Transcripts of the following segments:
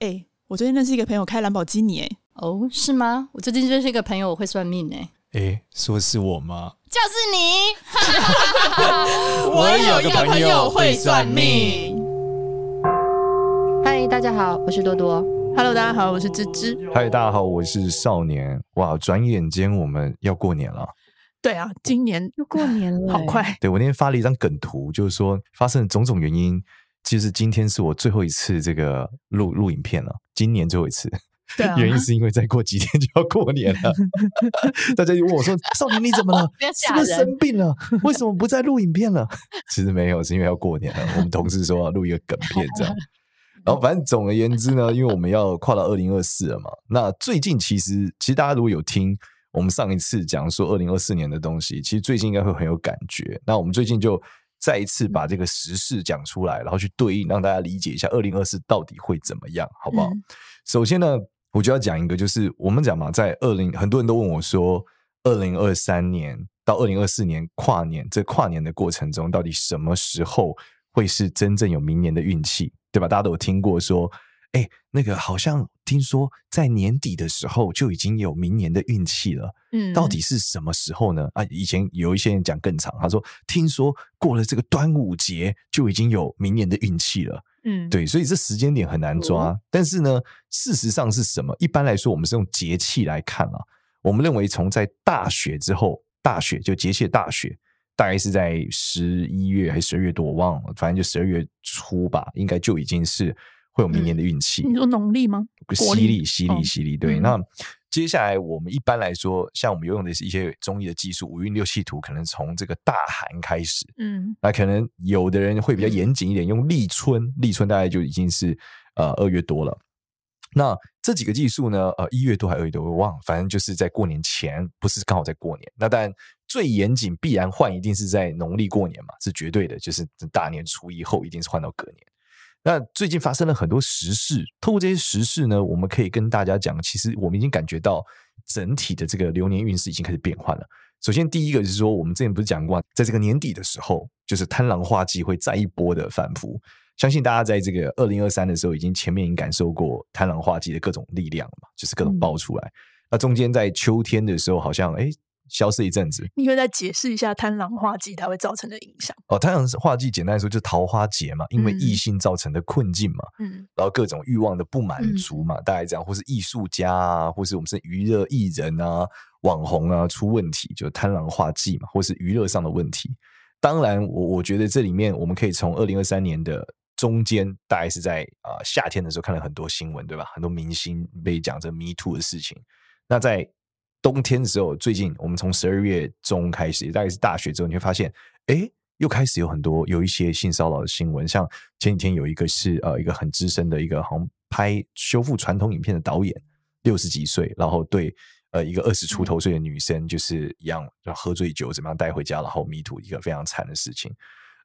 哎，我最近认识一个朋友开兰博基尼，哎，哦，是吗？我最近认识一个朋友，我会算命，哎，哎，说是我吗？就是你。我有一个朋友会算命。嗨，大家好，我是多多。Hello，大家好，我是芝芝。嗨，大家好，我是少年。哇，转眼间我们要过年了。对啊，今年又过年了，好快。对，我那天发了一张梗图，就是说发生了种种原因。其实今天是我最后一次这个录录影片了，今年最后一次。对啊，原因是因为再过几天就要过年了。大家就问我说：“少年你怎么了？是不是生病了？为什么不再录影片了？”其实没有，是因为要过年了。我们同事说要录一个梗片这样。然后反正总而言之呢，因为我们要跨到二零二四了嘛。那最近其实其实大家如果有听我们上一次讲说二零二四年的东西，其实最近应该会很有感觉。那我们最近就。再一次把这个时事讲出来，然后去对应，让大家理解一下二零二四到底会怎么样，好不好？嗯、首先呢，我就要讲一个，就是我们讲嘛，在二零，很多人都问我说，二零二三年到二零二四年跨年，这跨年的过程中，到底什么时候会是真正有明年的运气，对吧？大家都有听过说。哎，那个好像听说在年底的时候就已经有明年的运气了，嗯，到底是什么时候呢？啊，以前有一些人讲更长，他说听说过了这个端午节就已经有明年的运气了，嗯，对，所以这时间点很难抓。嗯，但是呢，事实上是什么？一般来说，我们是用节气来看啊。我们认为从在大雪之后，大雪就节气的大雪，大概是在十一月还是十二月多，我忘了，反正就十二月初吧，应该就已经是。会有明年的运气，嗯？你说农历吗？犀利，犀利，犀利。对，嗯、那接下来我们一般来说，像我们游泳的是一些中医的技术，五运六气图，可能从这个大寒开始。嗯，那可能有的人会比较严谨一点，用立春，立春大概就已经是呃二月多了。那这几个技术呢，呃一月多还二月多，我忘了，反正就是在过年前，不是刚好在过年。那但最严谨必然换，一定是在农历过年嘛，是绝对的，就是大年初一后一定是换到隔年。那最近发生了很多时事，透过这些时事呢，我们可以跟大家讲，其实我们已经感觉到整体的这个流年运势已经开始变换了。首先，第一个就是说，我们之前不是讲过，在这个年底的时候，就是贪狼化忌会再一波的反复。相信大家在这个二零二三的时候，已经前面已经感受过贪狼化忌的各种力量了嘛，就是各种爆出来。嗯、那中间在秋天的时候，好像哎。消失一阵子，你可以再解释一下贪狼化忌它会造成的影响哦。贪狼化忌简单来说就是桃花劫嘛，因为异性造成的困境嘛，嗯，然后各种欲望的不满足嘛，嗯、大概这样，或是艺术家啊，或是我们是娱乐艺人啊、网红啊出问题，就贪狼化忌嘛，或是娱乐上的问题。当然，我我觉得这里面我们可以从二零二三年的中间，大概是在啊、呃、夏天的时候看了很多新闻，对吧？很多明星被讲这 Me Too 的事情，那在。冬天的时候，最近我们从十二月中开始，大概是大雪之后，你会发现，哎，又开始有很多有一些性骚扰的新闻。像前几天有一个是呃一个很资深的一个好像拍修复传统影片的导演，六十几岁，然后对呃一个二十出头岁的女生就是一样，就喝醉酒怎么样带回家，然后迷途一个非常惨的事情。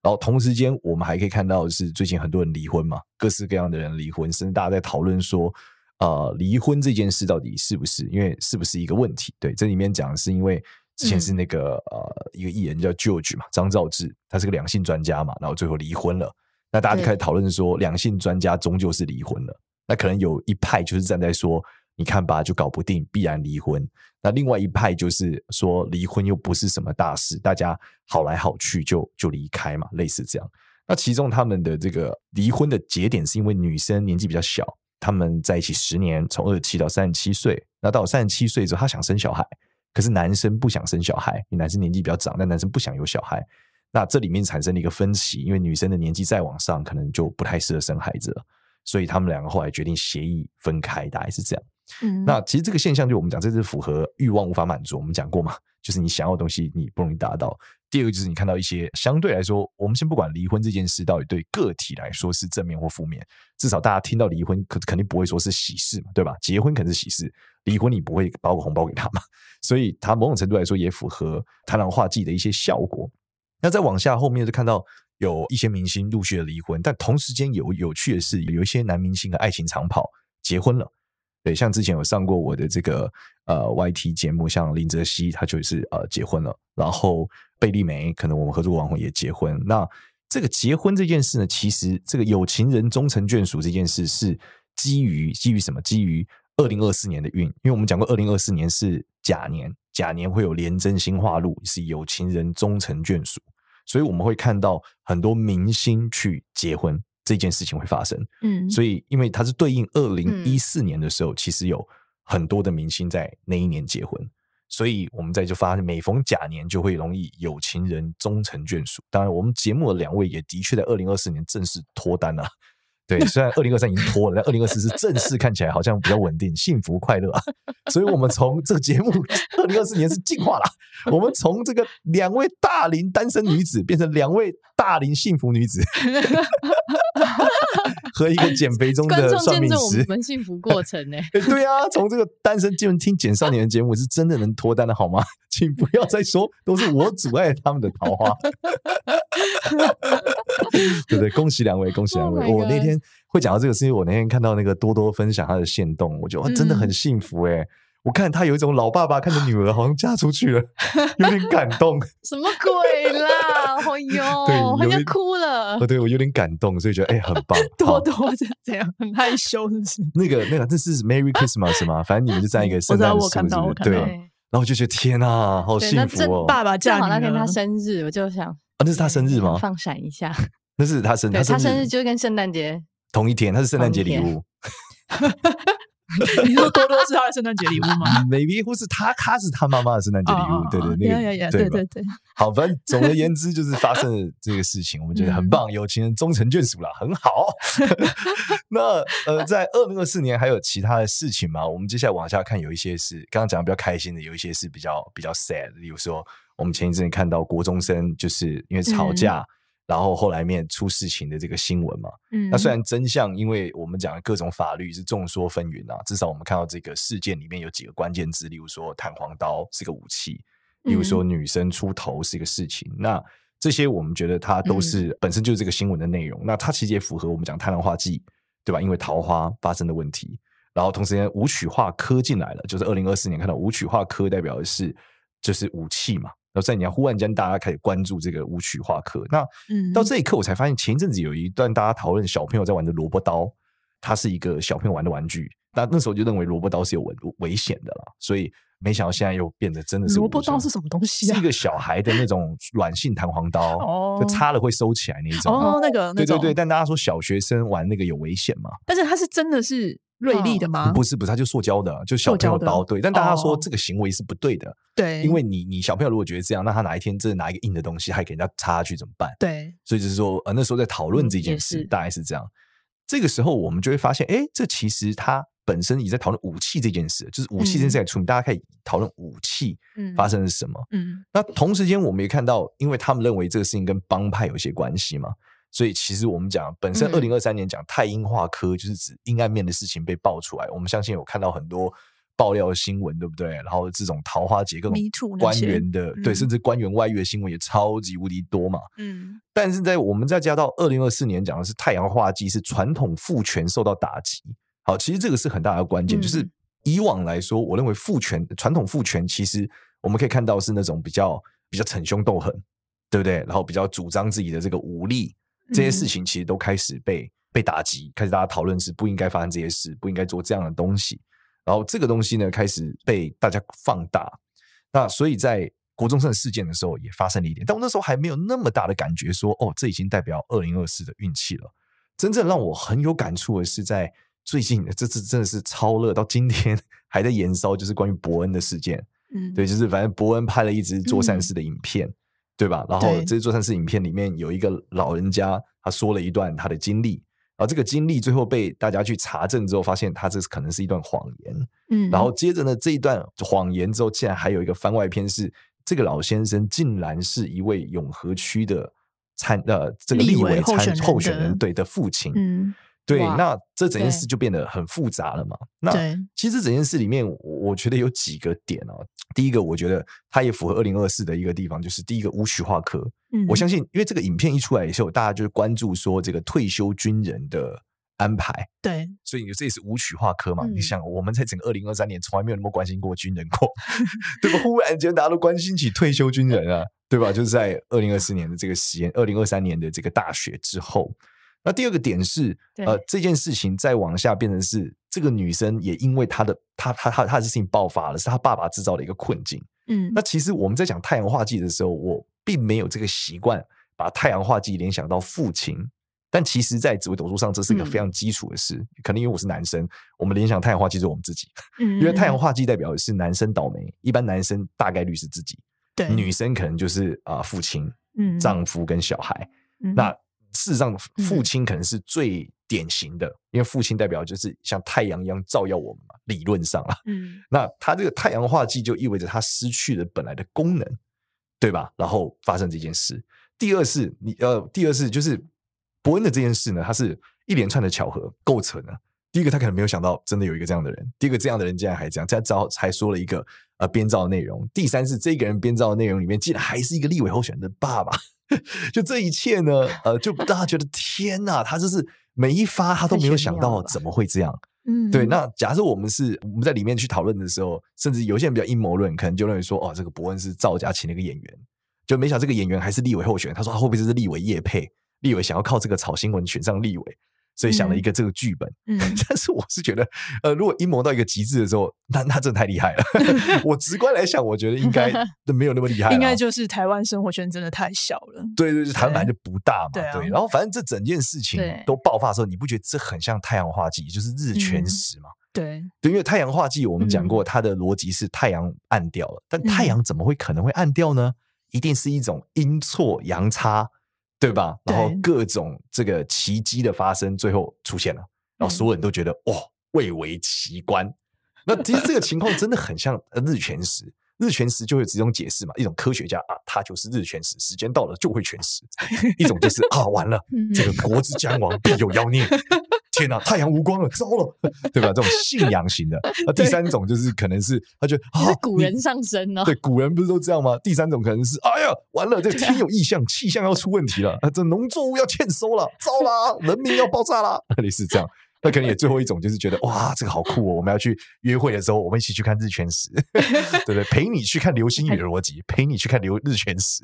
然后同时间，我们还可以看到是最近很多人离婚嘛，各式各样的人离婚，甚至大家在讨论说。呃，离婚这件事到底是不是？因为是不是一个问题？对，这里面讲的是因为之前是那个、嗯、呃一个艺人叫 George 嘛，张兆志，他是个两性专家嘛，然后最后离婚了。那大家就开始讨论说，两性专家终究是离婚了。那可能有一派就是站在说，你看吧，就搞不定，必然离婚。那另外一派就是说，离婚又不是什么大事，大家好来好去就就离开嘛，类似这样。那其中他们的这个离婚的节点是因为女生年纪比较小。他们在一起十年，从二十七到三十七岁。那到三十七岁之后，他想生小孩，可是男生不想生小孩，因为男生年纪比较长，但男生不想有小孩。那这里面产生了一个分歧，因为女生的年纪再往上，可能就不太适合生孩子了。所以他们两个后来决定协议分开，大概是这样。嗯，那其实这个现象，就我们讲，这是符合欲望无法满足。我们讲过嘛，就是你想要的东西，你不容易达到。第二个就是你看到一些相对来说，我们先不管离婚这件事到底对个体来说是正面或负面，至少大家听到离婚，可肯定不会说是喜事嘛，对吧？结婚肯定是喜事，离婚你不会包个红包给他嘛，所以他某种程度来说也符合贪狼化忌的一些效果。那再往下后面就看到有一些明星陆续的离婚，但同时间有有趣的是，有一些男明星的爱情长跑结婚了。对，像之前有上过我的这个呃 YT 节目，像林哲熙他就是呃结婚了，然后贝利梅可能我们合作网红也结婚。那这个结婚这件事呢，其实这个有情人终成眷属这件事是基于基于什么？基于二零二四年的运，因为我们讲过二零二四年是甲年，甲年会有廉贞星化禄，是有情人终成眷属，所以我们会看到很多明星去结婚这件事情会发生。嗯，所以因为它是对应二零一四年的时候，嗯、其实有很多的明星在那一年结婚。所以我们在就发现，每逢甲年就会容易有情人终成眷属。当然，我们节目的两位也的确在二零二四年正式脱单了。对，虽然二零二三已经拖了，但二零二四是正式看起来好像比较稳定、幸福、快乐啊。所以，我们从这个节目二零二四年是进化了。我们从这个两位大龄单身女子变成两位大龄幸福女子。和一个减肥中的算命师，我们幸福过程呢？对啊，从这个单身进入听简少年的节目，是真的能脱单的好吗？请不要再说都是我阻碍他们的桃花。对不对？恭喜两位，恭喜两位！我、oh 哦、那天会讲到这个，是因为我那天看到那个多多分享他的线动，我觉得真的很幸福哎。嗯我看他有一种老爸爸看着女儿好像嫁出去了，有点感动。什么鬼啦？哎呦，对，好像哭了。哦，对，我有点感动，所以觉得哎、欸，很棒。多多这样，很害羞，是不是？那个，那个，这是 Merry Christmas 吗？反正你们就在一个圣诞树？对。然后我就觉得天哪，好幸福哦！爸爸嫁好那天他生日，我就想，啊，那是他生日吗？放闪一下，那是他生日，他生日就跟圣诞节同一天，他是圣诞节礼物。你说多多是他的圣诞节礼物吗？Maybe 或是他，他是他妈妈的圣诞节礼物。Oh, 对对，那个对对对。好，反正总而言之就是发生了这个事情，我们觉得很棒，有情人终成眷属了，很好。那呃，在二零二四年还有其他的事情吗？我们接下来往下看，有一些是刚刚讲的比较开心的，有一些是比较比较 sad 的。例如说，我们前一阵看到国中生就是因为吵架。嗯然后后来面出事情的这个新闻嘛，嗯，那虽然真相，因为我们讲的各种法律是众说纷纭啊，至少我们看到这个事件里面有几个关键字，例如说弹簧刀是个武器，例如说女生出头是一个事情，嗯、那这些我们觉得它都是本身就是这个新闻的内容，嗯、那它其实也符合我们讲太阳化忌，对吧？因为桃花发生的问题，然后同时间武曲化科进来了，就是二零二四年看到武曲化科代表的是就是武器嘛。然后在你要忽然间，大家开始关注这个舞曲化课。那到这一刻，我才发现前一阵子有一段大家讨论小朋友在玩的萝卜刀，它是一个小朋友玩的玩具。那那时候就认为萝卜刀是有危危险的了，所以没想到现在又变得真的是。萝卜刀是什么东西啊？是一个小孩的那种软性弹簧刀，哦，就插了会收起来那种。哦，那个，对对对。但大家说小学生玩那个有危险吗？但是它是真的是。锐利的吗？不是，不是，它就塑胶的，就小朋友刀。对，但大家说这个行为是不对的。对，因为你，你小朋友如果觉得这样，那他哪一天真的拿一个硬的东西，还给人家插下去怎么办？对，所以就是说，呃，那时候在讨论这件事，大概是这样。这个时候，我们就会发现，哎，这其实它本身也在讨论武器这件事，就是武器这件事在出名，大家可以讨论武器发生了什么。嗯，那同时间我们也看到，因为他们认为这个事情跟帮派有些关系嘛。所以其实我们讲，本身二零二三年讲太阴化科，就是指阴暗面的事情被爆出来。我们相信有看到很多爆料的新闻，对不对？然后这种桃花劫各种官员的，对，甚至官员外遇的新闻也超级无敌多嘛。嗯。但是在我们再加到二零二四年讲的是太阳化忌，是传统父权受到打击。好，其实这个是很大的关键，就是以往来说，我认为父权传统父权其实我们可以看到是那种比较比较逞凶斗狠，对不对？然后比较主张自己的这个武力。这些事情其实都开始被被打击，开始大家讨论是不应该发生这些事，不应该做这样的东西。然后这个东西呢，开始被大家放大。那所以在国中生事件的时候，也发生了一点，但我那时候还没有那么大的感觉说，说哦，这已经代表二零二四的运气了。真正让我很有感触的是，在最近这次真的是超热，到今天 还在延烧，就是关于伯恩的事件。嗯，对，就是反正伯恩拍了一支做善事的影片。嗯对吧？然后这做善事影片里面有一个老人家，他说了一段他的经历，然后这个经历最后被大家去查证之后，发现他这是可能是一段谎言。嗯，然后接着呢，这一段谎言之后，竟然还有一个番外篇，是这个老先生竟然是一位永和区的参呃这个立委参候选人对的父亲。嗯。对，那这整件事就变得很复杂了嘛。那其实整件事里面，我觉得有几个点啊。第一个，我觉得它也符合二零二四的一个地方，就是第一个无曲化科。嗯，我相信，因为这个影片一出来以后，大家就是关注说这个退休军人的安排。对，所以你这也是无曲化科嘛？嗯、你想，我们在整个二零二三年从来没有那么关心过军人过，对吧？忽然间大家都关心起退休军人啊，对吧？就是在二零二四年的这个时间，二零二三年的这个大学之后。那第二个点是，呃，这件事情再往下变成是这个女生也因为她的她她她她的事情爆发了，是她爸爸制造的一个困境。嗯，那其实我们在讲太阳化忌的时候，我并没有这个习惯把太阳化忌联想到父亲。但其实，在紫微斗数上，这是一个非常基础的事。嗯、可能因为我是男生，我们联想太阳化忌是我们自己。嗯，因为太阳化忌代表的是男生倒霉，一般男生大概率是自己。对，女生可能就是啊、呃、父亲、嗯、丈夫跟小孩。嗯、那事实上，父亲可能是最典型的，嗯、因为父亲代表就是像太阳一样照耀我们嘛。理论上啊，嗯，那他这个太阳化剂就意味着他失去了本来的功能，对吧？然后发生这件事。第二是，你呃，第二是就是。伯恩的这件事呢，它是一连串的巧合构成的。第一个，他可能没有想到真的有一个这样的人；第二个，这样的人竟然还这样，这样只好才说了一个呃编造的内容。第三是这个人编造的内容里面，竟然还是一个立委候选人的爸爸。就这一切呢，呃，就大家觉得天哪，他就是每一发他都没有想到怎么会这样。嗯，对。那假设我们是我们在里面去讨论的时候，甚至有些人比较阴谋论，可能就认为说，哦，这个伯恩是造假请了一个演员，就没想到这个演员还是立委候选人。他说他会不会是立委叶配？立委想要靠这个炒新闻选上立委，所以想了一个这个剧本。嗯，但是我是觉得，呃，如果阴谋到一个极致的时候，那那真的太厉害了。我直观来想，我觉得应该 都没有那么厉害。应该就是台湾生活圈真的太小了。对对对，台湾本来就不大嘛。对，对，然后反正这整件事情都爆发的时候，你不觉得这很像太阳化忌，就是日全食嘛？对对，因为太阳化忌我们讲过，它的逻辑是太阳暗掉了，但太阳怎么会可能会暗掉呢？一定是一种阴错阳差。对吧？然后各种这个奇迹的发生，最后出现了，然后所有人都觉得哇，蔚为奇观。那其实这个情况真的很像日全食，日全食就会有几种解释嘛，一种科学家啊，他就是日全食，时间到了就会全食；一种就是 啊，完了，这个国之将亡，必有妖孽。天呐，太阳无光了，糟了，对吧？这种信仰型的。那第三种就是可能是他觉得啊，古人上身哦。对，古人不是都这样吗？第三种可能是哎呀，完了，这天有异象，气象要出问题了，啊，这农作物要欠收了，糟了，人民要爆炸了，类似这样。那可能也最后一种就是觉得哇，这个好酷哦！我们要去约会的时候，我们一起去看日全食，对不对？陪你去看流星雨的逻辑，陪你去看流日全食。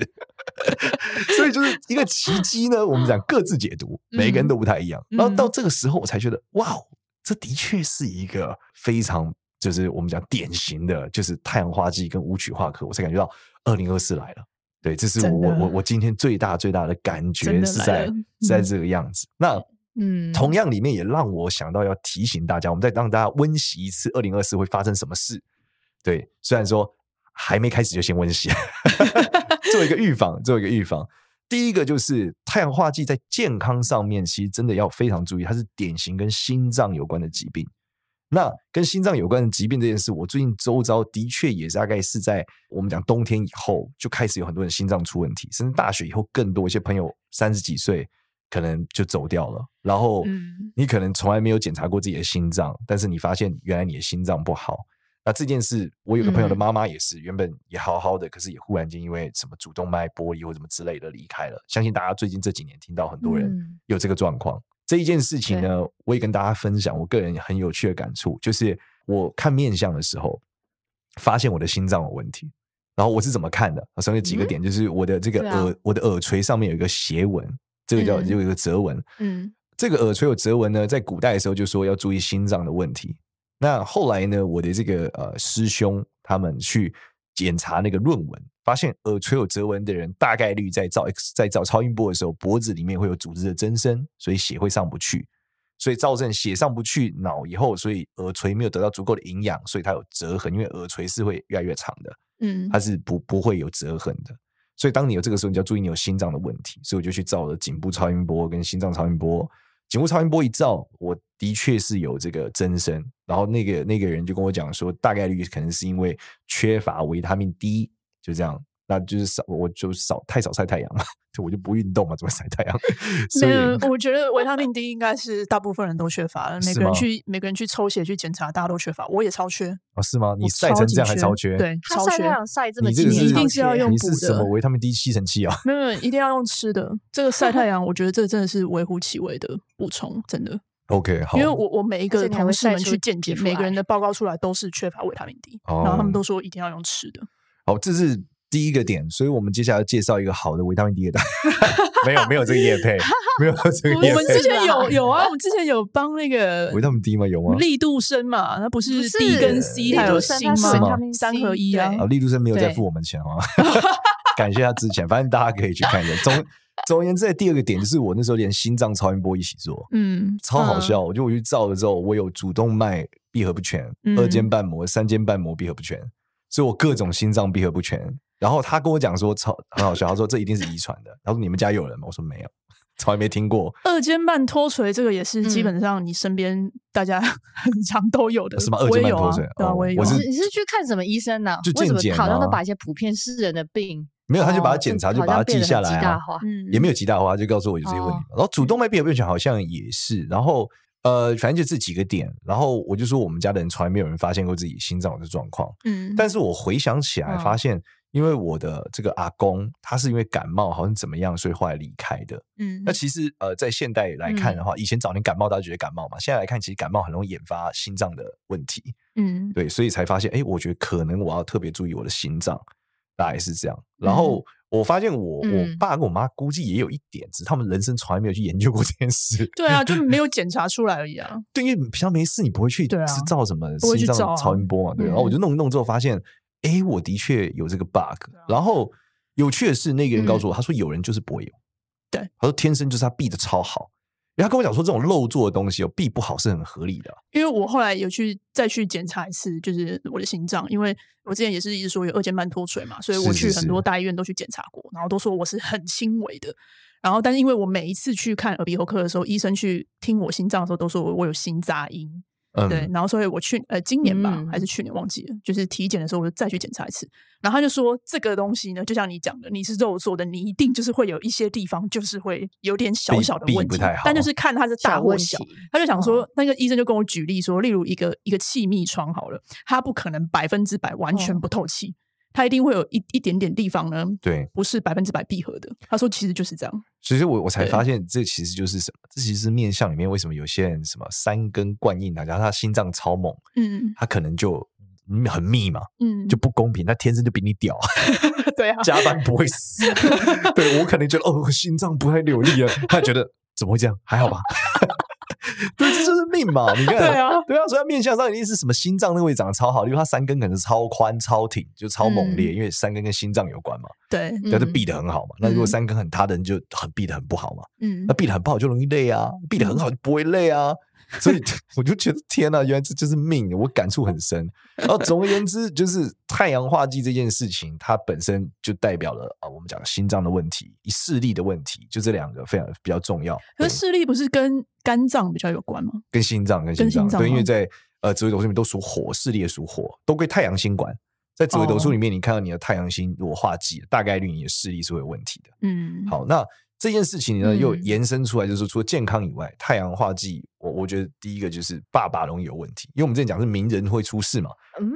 所以就是一个奇迹呢。我们讲各自解读，每个人都不太一样。然后到这个时候，我才觉得哇，这的确是一个非常就是我们讲典型的，就是太阳花季跟舞曲化课。我才感觉到二零二四来了。对，这是我我我今天最大最大的感觉是在是在这个样子。那。嗯，同样里面也让我想到要提醒大家，我们再让大家温习一次二零二四会发生什么事。对，虽然说还没开始就先温习，做一个预防，做一个预防。第一个就是太阳化剂在健康上面，其实真的要非常注意，它是典型跟心脏有关的疾病。那跟心脏有关的疾病这件事，我最近周遭的确也大概是在我们讲冬天以后就开始有很多人心脏出问题，甚至大学以后更多一些朋友三十几岁。可能就走掉了，然后你可能从来没有检查过自己的心脏，但是你发现原来你的心脏不好。那这件事，我有个朋友的妈妈也是，原本也好好的，可是也忽然间因为什么主动脉剥离或什么之类的离开了。相信大家最近这几年听到很多人有这个状况。这一件事情呢，我也跟大家分享我个人很有趣的感触，就是我看面相的时候，发现我的心脏有问题。然后我是怎么看的？首先有几个点，就是我的这个耳，我的耳垂上面有一个斜纹。这个叫有一个折纹，嗯，这个耳垂有折纹呢，在古代的时候就说要注意心脏的问题。那后来呢，我的这个呃师兄他们去检查那个论文，发现耳垂有折纹的人，大概率在照 X 在照超音波的时候，脖子里面会有组织的增生，所以血会上不去，所以造成血上不去脑以后，所以耳垂没有得到足够的营养，所以它有折痕，因为耳垂是会越来越长的，嗯，它是不不会有折痕的。所以，当你有这个时候，你就要注意你有心脏的问题。所以，我就去照了颈部超音波跟心脏超音波。颈部超音波一照，我的确是有这个增生。然后，那个那个人就跟我讲说，大概率可能是因为缺乏维他命 D，就这样。那就是少，我就少太少晒太阳了，就我就不运动嘛，怎么晒太阳？所以我觉得维他命 D 应该是大部分人都缺乏了。每个人去每个人去抽血去检查，大家都缺乏，我也超缺啊、哦？是吗？你晒成这样还超缺？对，超缺。晒这么，你这个一定是要用补的。你是什么维他命 D 吸尘器啊？没有没有，一定要用吃的。这个晒太 阳，我觉得这真的是微乎其微的补充，真的。OK，好。因为我我每一个同事们去健检，每个人的报告出来都是缺乏维他命 D，、哦、然后他们都说一定要用吃的。好，这是。第一个点，所以我们接下来要介绍一个好的维他命 D 的，没有没有这个叶配，没有这个叶配。我们之前有有啊，我们之前有帮那个维他命 D 吗？有吗？力度生嘛，那不是 D 跟 C 还有锌吗？三合一啊。啊，力度生没有再付我们钱啊，感谢他之前，反正大家可以去看一下。总总而言之，第二个点就是我那时候连心脏超音波一起做，嗯，超好笑。我就我去照了之后，我有主动脉闭合不全、二尖瓣膜、三尖瓣膜闭合不全，所以我各种心脏闭合不全。然后他跟我讲说超很好笑，他说这一定是遗传的。他说你们家有人吗？我说没有，从来没听过。二尖瓣脱垂这个也是基本上你身边大家很常都有的，什么二尖瓣脱垂？对啊，我也有。你是去看什么医生呢？为什么好像都把一些普遍世人的病没有？他就把它检查，就把它记下来啊。也没有极大化，就告诉我有这些问题。然后主动脉闭合不全好像也是。然后呃，反正就这几个点。然后我就说我们家的人从来没有人发现过自己心脏的状况。嗯，但是我回想起来发现。因为我的这个阿公，他是因为感冒，好像怎么样，所以后来离开的。嗯，那其实呃，在现代来看的话，嗯、以前早年感冒大家觉得感冒嘛，现在来看其实感冒很容易引发心脏的问题。嗯，对，所以才发现，哎，我觉得可能我要特别注意我的心脏，大概是这样。然后我发现我、嗯、我爸跟我妈估计也有一点，只是他们人生从来没有去研究过 这件事。对啊，就没有 检查出来而已啊。对，因为平常没事，你不会去知照什么心脏超音波嘛？对，然后我就弄一弄之后发现。哎，我的确有这个 bug。然后有趣的是，那个人告诉我，他说有人就是不会有。对，他说天生就是他避的超好。然后他跟我讲说，这种漏做的东西哦，避不好是很合理的。因为我后来有去再去检查一次，就是我的心脏，因为我之前也是一直说有二尖瓣脱垂嘛，所以我去很多大医院都去检查过，然后都说我是很轻微的。然后，但是因为我每一次去看耳鼻喉科的时候，医生去听我心脏的时候，都说我我有心杂音。嗯、对，然后所以我去呃今年吧，嗯、还是去年忘记了，就是体检的时候我就再去检查一次，然后他就说这个东西呢，就像你讲的，你是肉做的，你一定就是会有一些地方就是会有点小小的问题，但就是看它是大或小，小他就想说、哦、那个医生就跟我举例说，例如一个一个气密窗好了，它不可能百分之百完全不透气。哦它一定会有一一点点地方呢，对，不是百分之百闭合的。他说其实就是这样，所以我我才发现这其实就是什么？这其实是面相里面为什么有些人什么三根贯印啊，然后他心脏超猛，嗯，他可能就很密嘛，嗯，就不公平，他天生就比你屌，对啊，加班不会死。对我可能觉得哦，心脏不太流力啊，他觉得怎么会这样？还好吧。对，这就是命嘛！你看，对啊，对啊，所以他面相上一定是什么心脏那个位置长得超好，因为他三根可能是超宽、超挺，就超猛烈，嗯、因为三根跟心脏有关嘛。对，那就闭得很好嘛。嗯、那如果三根很塌的人就很闭得很不好嘛。嗯，那闭得很不好就容易累啊，闭得很好就不会累啊。所以 我就觉得天哪，原来这就是命，我感触很深。然后总而言之，就是太阳化忌这件事情，它本身就代表了啊，我们讲心脏的问题，视力的问题，就这两个非常比较重要。可是视力不是跟肝脏比较有关吗？跟心脏，跟心脏，心脏对，因为在呃紫微斗数里面都属火，视力也属火，都归太阳星管。在紫微斗数里面，你看到你的太阳星如果化忌，大概率你的视力是会有问题的。嗯，好，那。这件事情呢，又延伸出来，就是说，除了健康以外，嗯、太阳化剂，我我觉得第一个就是爸爸容易有问题，因为我们之前讲是名人会出事嘛。嗯，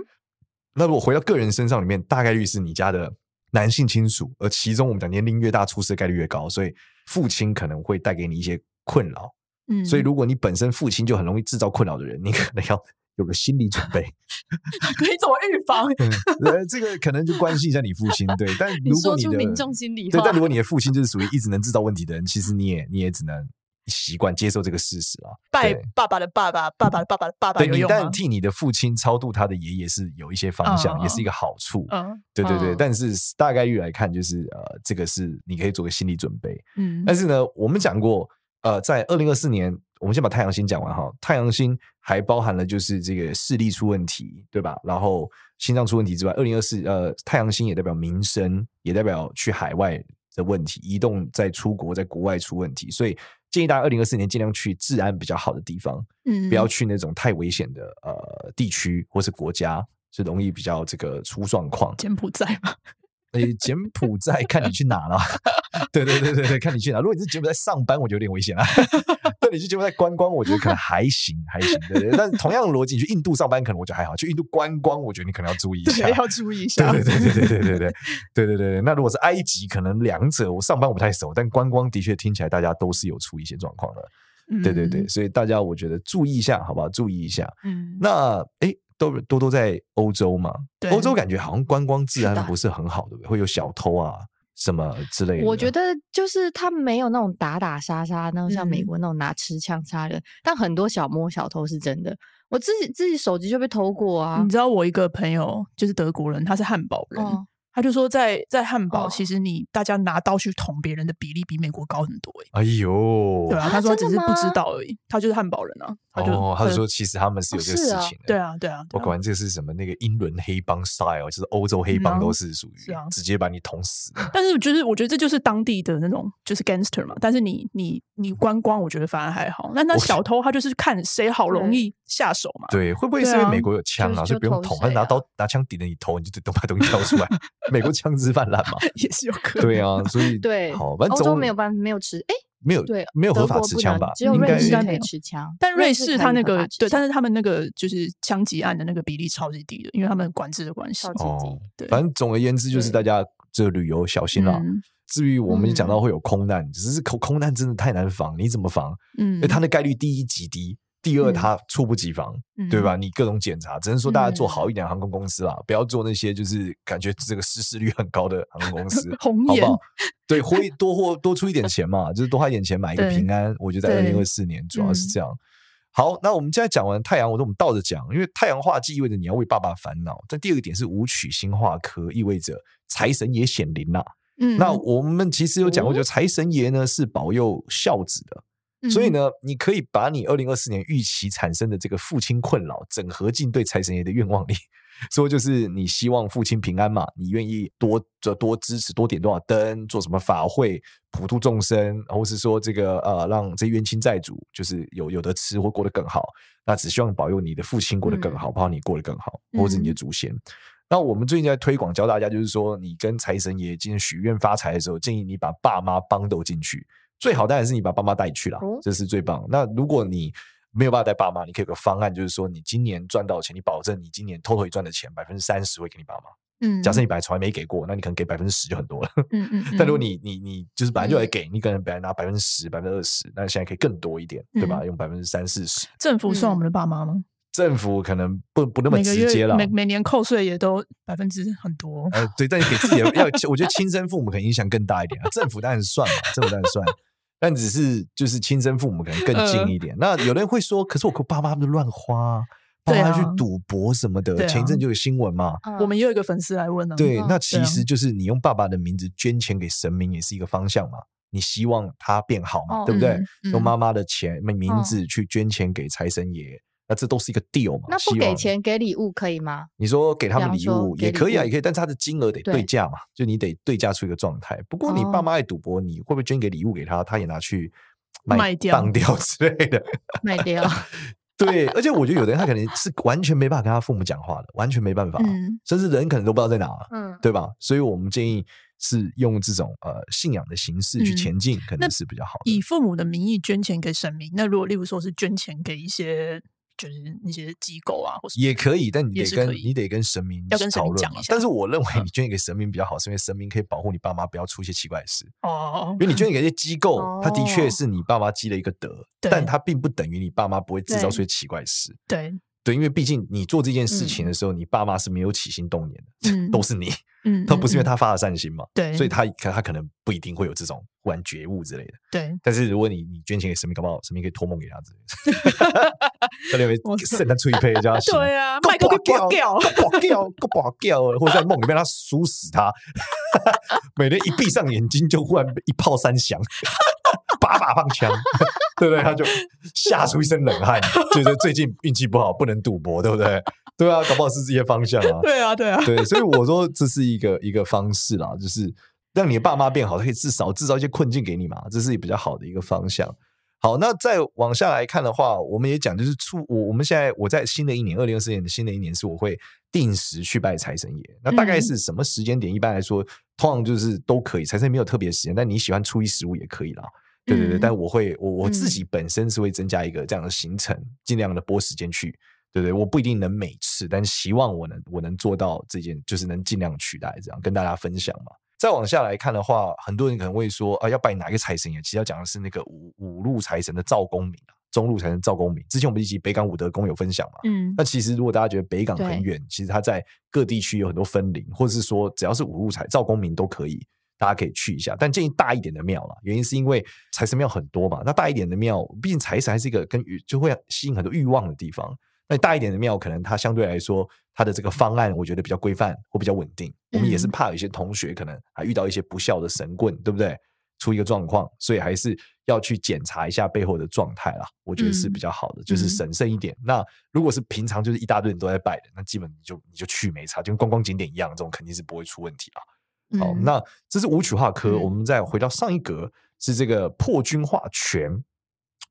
那如果回到个人身上里面，大概率是你家的男性亲属，而其中我们讲年龄越大，出事的概率越高，所以父亲可能会带给你一些困扰。嗯，所以如果你本身父亲就很容易制造困扰的人，你可能要。有个心理准备，可以怎么预防？呃，这个可能就关心一下你父亲，对。但 如果你的民众心理，对，但如果你的父亲 就是属于一直能制造问题的人，其实你也你也只能习惯接受这个事实了。拜爸爸的爸爸，爸爸的爸爸的爸爸，对，你但替你的父亲超度他的爷爷是有一些方向，也是一个好处。嗯，对对对。但是大概率来看，就是呃，这个是你可以做个心理准备。嗯，但是呢，我们讲过，呃，在二零二四年。我们先把太阳星讲完哈，太阳星还包含了就是这个视力出问题，对吧？然后心脏出问题之外，二零二四呃，太阳星也代表民生，也代表去海外的问题，移动在出国，在国外出问题，所以建议大家二零二四年尽量去治安比较好的地方，嗯，不要去那种太危险的呃地区或是国家，是容易比较这个出状况。柬埔寨吗？诶，柬埔寨看你去哪了？对对对对对，看你去哪。如果你是柬埔寨上班，我觉得有点危险啊。对，你去柬埔寨观光，我觉得可能还行，还行。对对，但同样的逻辑，你去印度上班，可能我觉得还好。去印度观光，我觉得你可能要注意一下，要注意一下。对对 对对对对对对对对对。那如果是埃及，可能两者我上班我不太熟，但观光的确听起来大家都是有出一些状况的。对对对，所以大家我觉得注意一下，好不好？注意一下。嗯。那诶，都多都在欧洲嘛，对欧洲感觉好像观光治安不是很好，对不对？会有小偷啊什么之类的。我觉得就是他没有那种打打杀杀，那种像美国那种拿持枪杀人，嗯，但很多小摸小偷是真的。我自己自己手机就被偷过啊！你知道我一个朋友就是德国人，他是汉堡人。哦他就说在，在在汉堡，其实你大家拿刀去捅别人的比例比美国高很多哎。哎呦，对啊，他说他只是不知道而已。他就是汉堡人啊，他就哦，他就说其实他们是有这个事情的。对啊，对啊。我管这个是什么？那个英伦黑帮 style，就是欧洲黑帮都是属于直接把你捅死。但是就是我觉得这就是当地的那种就是 gangster 嘛。但是你你你观光，我觉得反而还好。那那小偷他就是看谁好容易下手嘛。对，会不会是因为美国有枪啊，所以不用捅，他拿刀拿枪抵着你头，你就都把东西掏出来。美国枪支泛滥嘛，也是有可能。对啊，所以 对，好，反正欧洲没有办法，没有持，哎，没有，对，没有合法持枪吧？只有瑞士没持枪，但瑞士他那个对，但是他们那个就是枪击案的那个比例超级低的，因为他们管制的关系。哦，对，反正总而言之就是大家这旅游小心啦。至于我们讲到会有空难，只是空空难真的太难防，你怎么防？嗯，因为它的概率第一极低。第二，它猝不及防，嗯、对吧？你各种检查，只能说大家做好一点航空公司啦，嗯、不要做那些就是感觉这个失事率很高的航空公司，红好不好？对，会多或多出一点钱嘛，就是多花一点钱买一个平安。我觉得在二零二四年主要是这样。好，那我们现在讲完太阳，我说我们倒着讲，因为太阳化忌意味着你要为爸爸烦恼。但第二个点是武曲星化科，意味着财神爷显灵啦。嗯，那我们其实有讲过，就财神爷呢是保佑孝子的。所以呢，你可以把你二零二四年预期产生的这个父亲困扰整合进对财神爷的愿望里，说就是你希望父亲平安嘛，你愿意多多支持多点多少灯，做什么法会普度众生，或是说这个呃让这冤亲债主就是有有的吃或过得更好，那只希望保佑你的父亲过得更好，包括你过得更好，或者你的祖先。嗯、那我们最近在推广教大家，就是说你跟财神爷今天许愿发财的时候，建议你把爸妈帮都进去。最好当然是你把爸妈带去了，这是最棒。那如果你没有办法带爸妈，你可以有个方案，就是说你今年赚到钱，你保证你今年偷偷赚的钱百分之三十会给你爸妈。嗯，假设你本来从来没给过，那你可能给百分之十就很多了。嗯嗯。但如果你你你就是本来就来给，你可能本来拿百分之十、百分之二十，那现在可以更多一点，对吧？用百分之三四十。政府算我们的爸妈吗？政府可能不不那么直接了，每每年扣税也都百分之很多。呃，对，但你给自己要，我觉得亲生父母可能影响更大一点啊。政府当然算嘛，政府当然算。但只是就是亲生父母可能更近一点。呃、那有人会说，可是我爸妈他们乱花，爸妈去赌博什么的。啊、前一阵就有新闻嘛，啊、我们也有一个粉丝来问了、啊。对，那其实就是你用爸爸的名字捐钱给神明，也是一个方向嘛。你希望他变好嘛，哦、对不对？嗯嗯、用妈妈的钱、名字去捐钱给财神爷。那这都是一个 deal 嘛？那不给钱给礼物可以吗？你说给他们礼物也可以啊，也可以，但是他的金额得对价嘛，就你得对价出一个状态。不过你爸妈爱赌博，你会不会捐给礼物给他，他也拿去卖掉、当掉之类的？卖掉。对，而且我觉得有的人他可能是完全没办法跟他父母讲话的，完全没办法，甚至人可能都不知道在哪，嗯，对吧？所以我们建议是用这种呃信仰的形式去前进，可能是比较好的。以父母的名义捐钱给神明，那如果例如说是捐钱给一些。就是那些机构啊，或也可以，但你得跟你得跟神明要跟神明讲一下。但是我认为你捐给神明比较好，是因为神明可以保护你爸妈不要出一些奇怪的事哦。因为你捐给一些机构，它的确是你爸妈积了一个德，但它并不等于你爸妈不会制造出些奇怪事。对对，因为毕竟你做这件事情的时候，你爸妈是没有起心动念的，都是你。嗯，他不是因为他发了善心嘛？对，所以他可他可能不一定会有这种忽然觉悟之类的。对，但是如果你你捐钱给神明，搞不好神明可以托梦给他之类的。他认为圣诞催配叫他对啊，卖个挂掉，挂掉，挂掉，或者在梦里面他输死他，每天一闭上眼睛就忽然一炮三响，把把放枪，对不对？他就吓出一身冷汗，觉 得最近运气不好，不能赌博，对不对？对啊，搞不好是这些方向啊。对啊，对啊，对，所以我说这是一个一个方式啦，就是让你的爸妈变好，他可以至少制造一些困境给你嘛，这是比较好的一个方向。好，那再往下来看的话，我们也讲，就是出我我们现在我在新的一年二零二四年的新的一年是我会定时去拜财神爷。那大概是什么时间点？一般来说，通常就是都可以，财神爷没有特别时间，但你喜欢初一十五也可以啦。对对对，但我会我我自己本身是会增加一个这样的行程，尽量的拨时间去。对对，我不一定能每次，但希望我能我能做到这件，就是能尽量取代这样跟大家分享嘛。再往下来看的话，很多人可能会说啊，要拜哪个财神爷？其实要讲的是那个五五路财神的赵公明啊，中路财神赵公明。之前我们一起北港武德宫有分享嘛，嗯，那其实如果大家觉得北港很远，其实它在各地区有很多分灵，或者是说只要是五路财赵公明都可以，大家可以去一下。但建议大一点的庙啦，原因是因为财神庙很多嘛，那大一点的庙，毕竟财神还是一个跟欲就会吸引很多欲望的地方。那大一点的庙，可能它相对来说，它的这个方案，我觉得比较规范或比较稳定。我们也是怕有些同学可能还遇到一些不孝的神棍，对不对？出一个状况，所以还是要去检查一下背后的状态啦。我觉得是比较好的，就是神圣一点。那如果是平常就是一大堆人都在拜的，那基本你就你就去没差，就跟观光景点一样，这种肯定是不会出问题啊。好，那这是武曲化科，我们再回到上一格，是这个破军化权。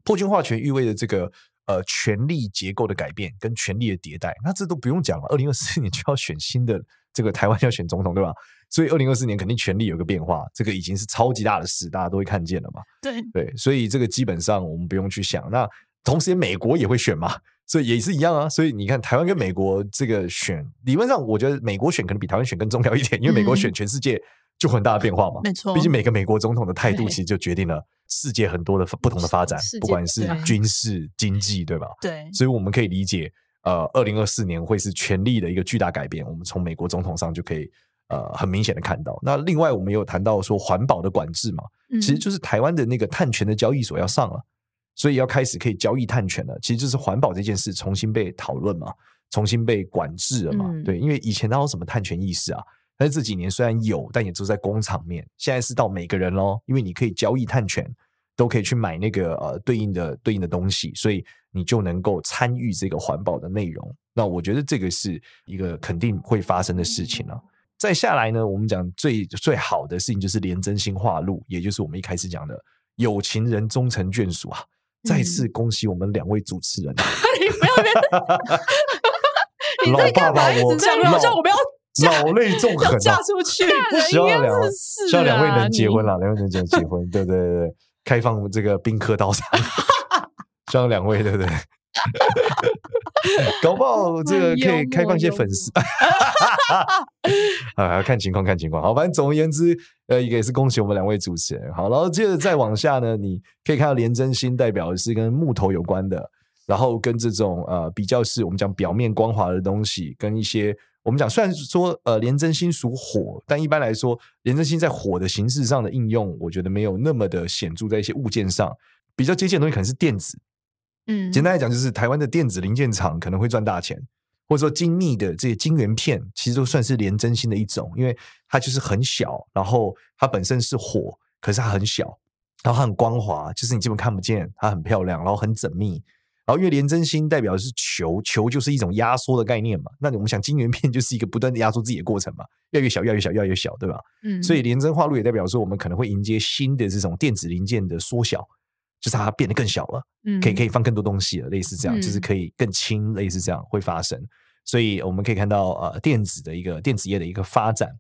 破军化权意味着这个。呃，权力结构的改变跟权力的迭代，那这都不用讲了。二零二四年就要选新的这个台湾要选总统，对吧？所以二零二四年肯定权力有个变化，这个已经是超级大的事，大家都会看见了嘛。对对，所以这个基本上我们不用去想。那同时，美国也会选嘛，所以也是一样啊。所以你看，台湾跟美国这个选，理论上我觉得美国选可能比台湾选更重要一点，因为美国选全世界就很大的变化嘛。没错，毕竟每个美国总统的态度其实就决定了。世界很多的不同的发展，不管是军事、经济，对吧？对，所以我们可以理解，呃，二零二四年会是权力的一个巨大改变。我们从美国总统上就可以，呃，很明显的看到。那另外，我们有谈到说环保的管制嘛，其实就是台湾的那个碳权的交易所要上了，所以要开始可以交易碳权了。其实就是环保这件事重新被讨论嘛，重新被管制了嘛。对，因为以前哪有什么碳权意识啊？但是这几年虽然有，但也都在工厂面。现在是到每个人喽，因为你可以交易碳权，都可以去买那个呃对应的对应的东西，所以你就能够参与这个环保的内容。那我觉得这个是一个肯定会发生的事情了。再下来呢，我们讲最最好的事情就是廉贞星化路，也就是我们一开始讲的有情人终成眷属啊！再次恭喜我们两位主持人，你不要别，老爸爸我老叫我们要。老泪纵 横，嫁出去，希望两希望两位能结婚了，两位能结结婚，对对对对，开放这个宾客到场，希望两位对不对？搞不好这个可以开放一些粉丝，啊，看情况看情况。好，反正总而言之，呃，一个也是恭喜我们两位主持人。好，然后接着再往下呢，你可以看到廉贞星代表的是跟木头有关的，然后跟这种呃比较是我们讲表面光滑的东西，跟一些。我们讲，虽然说呃廉贞星属火，但一般来说，廉贞星在火的形式上的应用，我觉得没有那么的显著。在一些物件上，比较接近的东西可能是电子。嗯，简单来讲，就是台湾的电子零件厂可能会赚大钱，或者说精密的这些晶圆片，其实都算是连真心的一种，因为它就是很小，然后它本身是火，可是它很小，然后它很光滑，就是你基本看不见，它很漂亮，然后很缜密。然后，因为廉贞星代表的是球，球就是一种压缩的概念嘛。那我们想，晶圆片就是一个不断的压缩自己的过程嘛，越来越小，越来越小，越来越小，对吧？嗯。所以连真化路也代表说，我们可能会迎接新的这种电子零件的缩小，就是它变得更小了，嗯，可以可以放更多东西了，类似这样，就是可以更轻，类似这样会发生。所以我们可以看到，呃，电子的一个电子业的一个发展。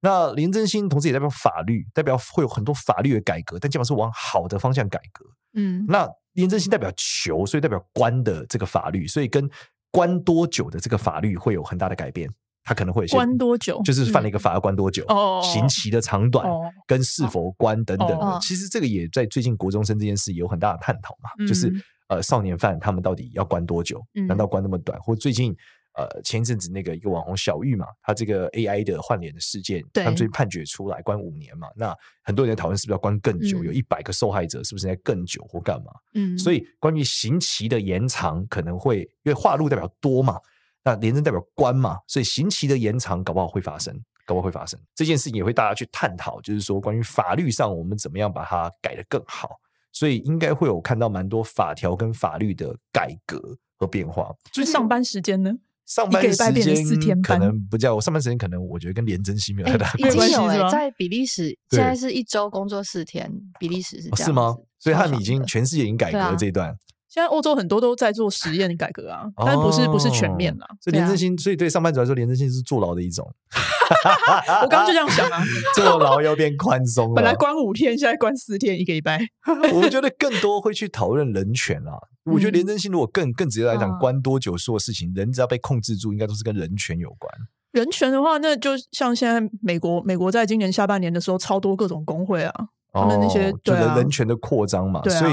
那廉贞星同时也代表法律，代表会有很多法律的改革，但基本上是往好的方向改革。嗯。那廉贞星代表求，所以代表关的这个法律，所以跟关多久的这个法律会有很大的改变。它可能会有些关多久，就是犯了一个法要关多久，嗯、刑期的长短、哦、跟是否关等等。的。哦、其实这个也在最近国中生这件事有很大的探讨嘛，嗯、就是呃少年犯他们到底要关多久？嗯、难道关那么短？或最近？呃，前一阵子那个一个网红小玉嘛，他这个 AI 的换脸的事件，他们最近判决出来关五年嘛，那很多人在讨论是不是要关更久，嗯、有一百个受害者是不是在更久或干嘛？嗯，所以关于刑期的延长可能会，因为话路代表多嘛，那廉政代表官嘛，所以刑期的延长搞不好会发生，搞不好会发生这件事情也会大家去探讨，就是说关于法律上我们怎么样把它改得更好，所以应该会有看到蛮多法条跟法律的改革和变化。就是上班时间呢？上班时间可能不叫我上班时间，可能我觉得跟廉贞星没有太大关系。已经有哎，在比利时现在是一周工作四天，比利时是这样。是吗？所以他们已经全世界已经改革了这一段。现在欧洲很多都在做实验改革啊，但不是不是全面啊。所以廉贞星，所以对上班族来说，廉贞星是坐牢的一种。我刚刚就这样想啊，坐牢要变宽松，本来关五天，现在关四天，一个礼拜。我觉得更多会去讨论人权啊。我觉得廉贞星如果更更直接来讲，关多久说的事情，人只要被控制住，应该都是跟人权有关。人权的话，那就像现在美国，美国在今年下半年的时候，超多各种工会啊，他们那些对人人权的扩张嘛，所以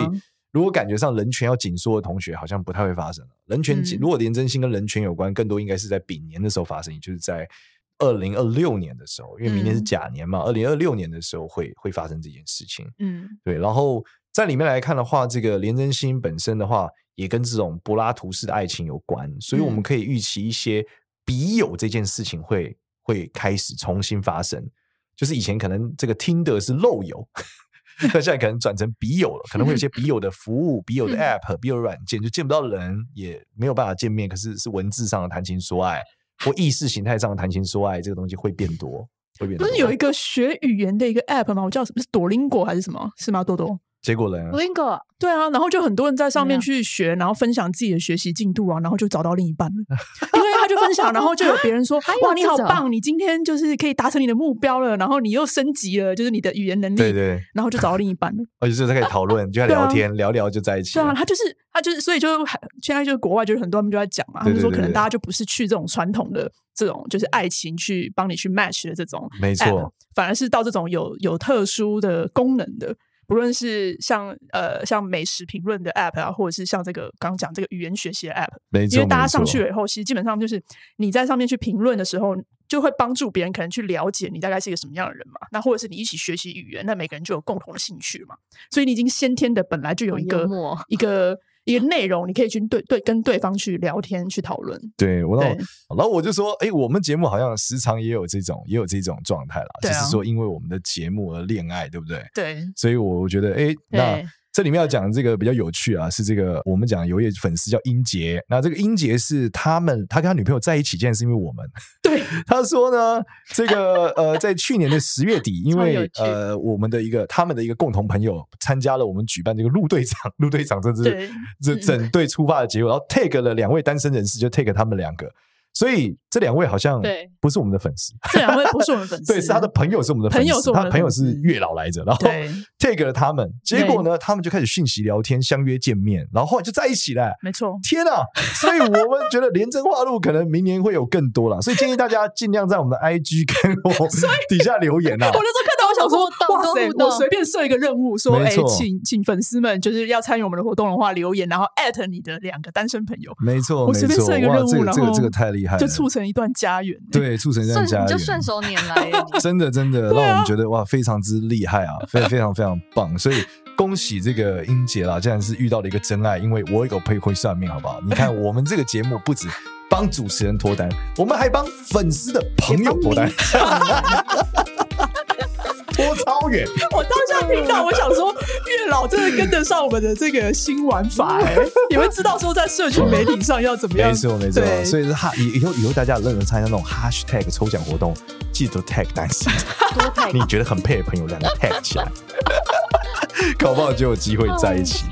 如果感觉上人权要紧缩的同学，好像不太会发生了。人权紧，如果廉贞星跟人权有关，更多应该是在丙年的时候发生，也就是在 二零二六年的时候，因为明年是甲年嘛，二零二六年的时候会会发生这件事情。嗯，对。然后在里面来看的话，这个廉贞星本身的话，也跟这种柏拉图式的爱情有关，所以我们可以预期一些笔友这件事情会会开始重新发生。就是以前可能这个 Tinder 是漏友，那现在可能转成笔友了，可能会有些笔友的服务、笔友的 App、笔友软件，就见不到人，也没有办法见面，可是是文字上的谈情说爱，或意识形态上的谈情说爱，这个东西会变多，会变多。不是有一个学语言的一个 App 吗？我叫什么？是朵林果还是什么？是吗？多多。结果呢？Lingo 对啊，然后就很多人在上面去学，然后分享自己的学习进度啊，然后就找到另一半了。他就分享，然后就有别人说：“哇，你好棒，你今天就是可以达成你的目标了，然后你又升级了，就是你的语言能力。”对对，然后就找到另一半了。而且是他可以讨论，就在聊天，聊聊就在一起。对啊，他就是他就是，所以就现在就是国外就是很多人就在讲嘛，他们说可能大家就不是去这种传统的这种就是爱情去帮你去 match 的这种，没错，反而是到这种有有特殊的功能的。不论是像呃像美食评论的 app 啊，或者是像这个刚刚讲这个语言学习的 app，没，因为大家上去了以后，其实基本上就是你在上面去评论的时候，就会帮助别人可能去了解你大概是一个什么样的人嘛。那或者是你一起学习语言，那每个人就有共同的兴趣嘛。所以你已经先天的本来就有一个一个。一个内容，你可以去对对跟对方去聊天去讨论。对，我然后我就说，哎，我们节目好像时常也有这种也有这种状态啦，就是说因为我们的节目而恋爱，对不对？对，所以我觉得，哎，那。这里面要讲的这个比较有趣啊，是这个我们讲有一位粉丝叫英杰，那这个英杰是他们他跟他女朋友在一起，竟然是因为我们。对，他说呢，这个 呃，在去年的十月底，因为呃，我们的一个他们的一个共同朋友参加了我们举办这个陆队长陆队长这支这整队出发的结果，然后 take 了两位单身人士，就 take 他们两个。所以这两位好像不是我们的粉丝，这两位不是我们粉丝，对，是他的朋友是我们的粉丝，他朋友是月老来着，然后 take 了他们，结果呢，他们就开始讯息聊天，相约见面，然后后来就在一起了，没错，天啊！所以我们觉得廉贞化禄可能明年会有更多了，所以建议大家尽量在我们的 IG 跟我 底下留言啊。我说哇塞，我随便设一个任务，说哎，请请粉丝们就是要参与我们的活动的话，留言然后艾特你的两个单身朋友。没错，我随便设一个任务，然后这个这个太厉害了，就促成一段佳缘。对，促成一段佳缘，就顺手拈来。真的真的，让我们觉得哇，非常之厉害啊，非非常非常棒。所以恭喜这个英姐啦，竟然是遇到了一个真爱。因为我有个朋友会算命，好不好？你看我们这个节目不止帮主持人脱单，我们还帮粉丝的朋友脱单。拖超远！我当下听到，我想说，月老真的跟得上我们的这个新玩法哎、欸！你们知道说，在社群媒体上要怎么样？没错没错，所以是哈以以后以后大家有任何参加那种 hashtag 抽奖活动，记得 tag 单身，你觉得很配的朋友，两个 tag 起来。搞不好就有机会在一起，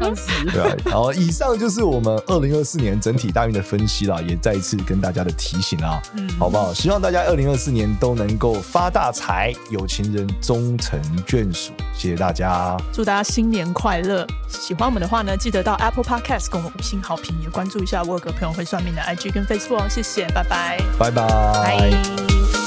对啊。然后以上就是我们二零二四年整体大运的分析啦，也再一次跟大家的提醒啊，嗯，好不好？希望大家二零二四年都能够发大财，有情人终成眷属。谢谢大家，祝大家新年快乐！喜欢我们的话呢，记得到 Apple Podcast 给我们五星好评，也关注一下我有个朋友会算命的 IG 跟 Facebook。谢谢，拜拜，拜拜。